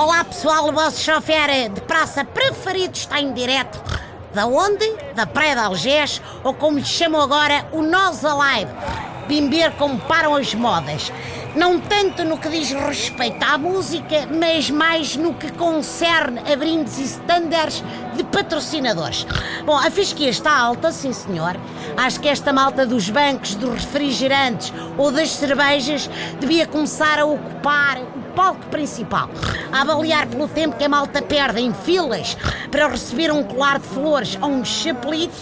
Olá pessoal, o vosso chofer de praça preferido está em direto. Da onde? Da Praia de Algés, ou como lhe chamam agora, o Nós Alive. Bimber como param as modas. Não tanto no que diz respeito à música, mas mais no que concerne a brindes e standards de patrocinadores. Bom, a fisquia está alta, sim senhor. Acho que esta malta dos bancos, dos refrigerantes ou das cervejas devia começar a ocupar o palco principal. A avaliar pelo tempo que a malta perde em filas para receber um colar de flores ou um chapelito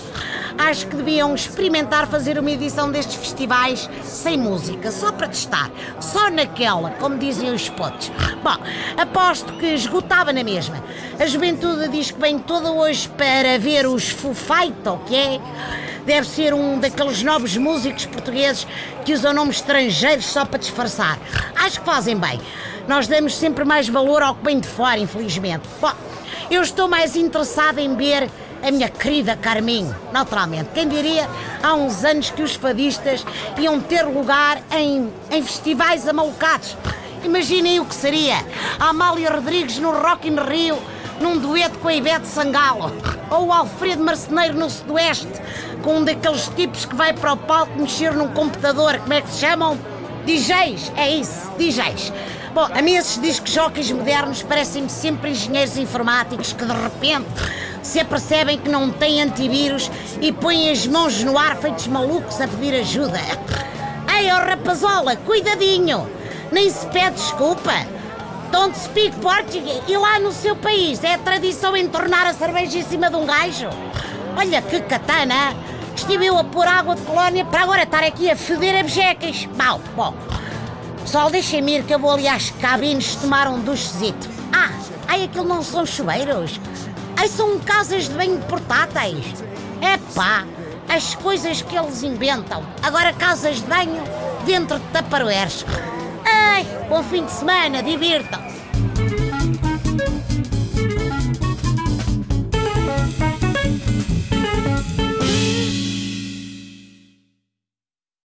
acho que deviam experimentar fazer uma edição destes festivais sem música, só para testar, só naquela, como dizem os spots. Bom, aposto que esgotava na mesma. A juventude diz que vem toda hoje para ver os Foo Fighters, o que é? Deve ser um daqueles novos músicos portugueses que usam nomes estrangeiros só para disfarçar. Acho que fazem bem. Nós damos sempre mais valor ao que vem de fora, infelizmente. Bom, eu estou mais interessada em ver a minha querida Carminho, naturalmente. Quem diria há uns anos que os fadistas iam ter lugar em, em festivais amalucados? Imaginem o que seria a Amália Rodrigues no Rock in Rio, num dueto com a Ivete Sangalo, ou o Alfredo Marceneiro no Sudoeste, com um daqueles tipos que vai para o palco mexer num computador, como é que se chamam? DJs, é isso, DJs. Bom, a mim esses discos modernos parecem-me sempre engenheiros informáticos que de repente se apercebem que não têm antivírus e põem as mãos no ar feitos malucos a pedir ajuda. Ei, oh rapazola, cuidadinho! Nem se pede desculpa. Don't speak Portuguese. E lá no seu país é tradição entornar a cerveja em cima de um gajo? Olha que katana! Estive eu a pôr água de colónia para agora estar aqui a feder a bejecas. Mal, bom. Pessoal, deixem-me ir que eu vou ali às cabines tomar um duchezito. Ah, ai, aquilo não são chuveiros. Ai, são casas de banho portáteis. É pá, as coisas que eles inventam. Agora casas de banho dentro de taparoeiros. Ai, bom fim de semana, divirtam.